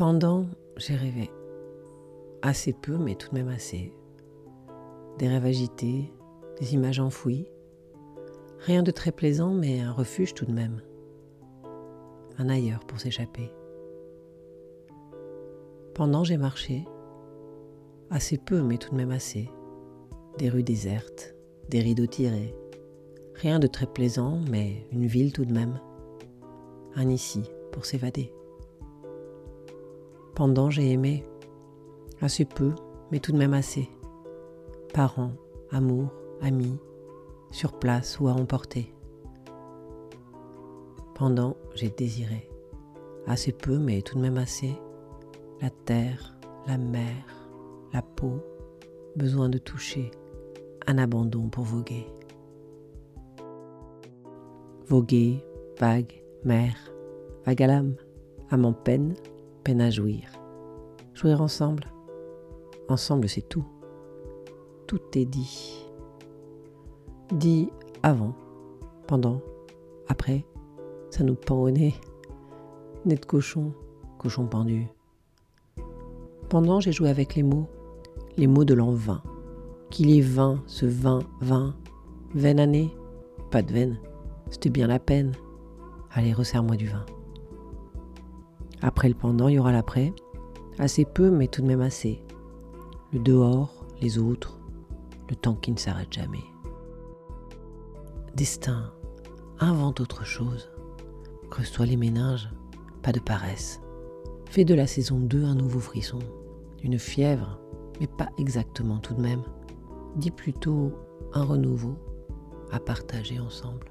Pendant, j'ai rêvé. Assez peu, mais tout de même assez. Des rêves agités, des images enfouies. Rien de très plaisant, mais un refuge tout de même. Un ailleurs pour s'échapper. Pendant, j'ai marché. Assez peu, mais tout de même assez. Des rues désertes, des rideaux tirés. Rien de très plaisant, mais une ville tout de même. Un ici pour s'évader. Pendant, j'ai aimé. Assez peu, mais tout de même assez. Parents, amour, amis, sur place ou à emporter. Pendant, j'ai désiré. Assez peu, mais tout de même assez. La terre, la mer, la peau, besoin de toucher, un abandon pour voguer. Voguer, vague, mer, vague à l'âme, peine, peine à jouir. Jouir ensemble? Ensemble, c'est tout. Tout est dit. Dit avant, pendant, après, ça nous pend au nez. Nez de cochon, cochon pendu. Pendant, j'ai joué avec les mots, les mots de l'an 20. Qu'il est vin, ce vin, vin. Veine année Pas de veine, c'était bien la peine. Allez, resserre-moi du vin. Après le pendant, il y aura l'après. Assez peu, mais tout de même assez. Le dehors, les autres, le temps qui ne s'arrête jamais. Destin, invente autre chose. Creuse-toi les méninges, pas de paresse. Fais de la saison 2 un nouveau frisson, une fièvre, mais pas exactement tout de même. Dis plutôt un renouveau à partager ensemble.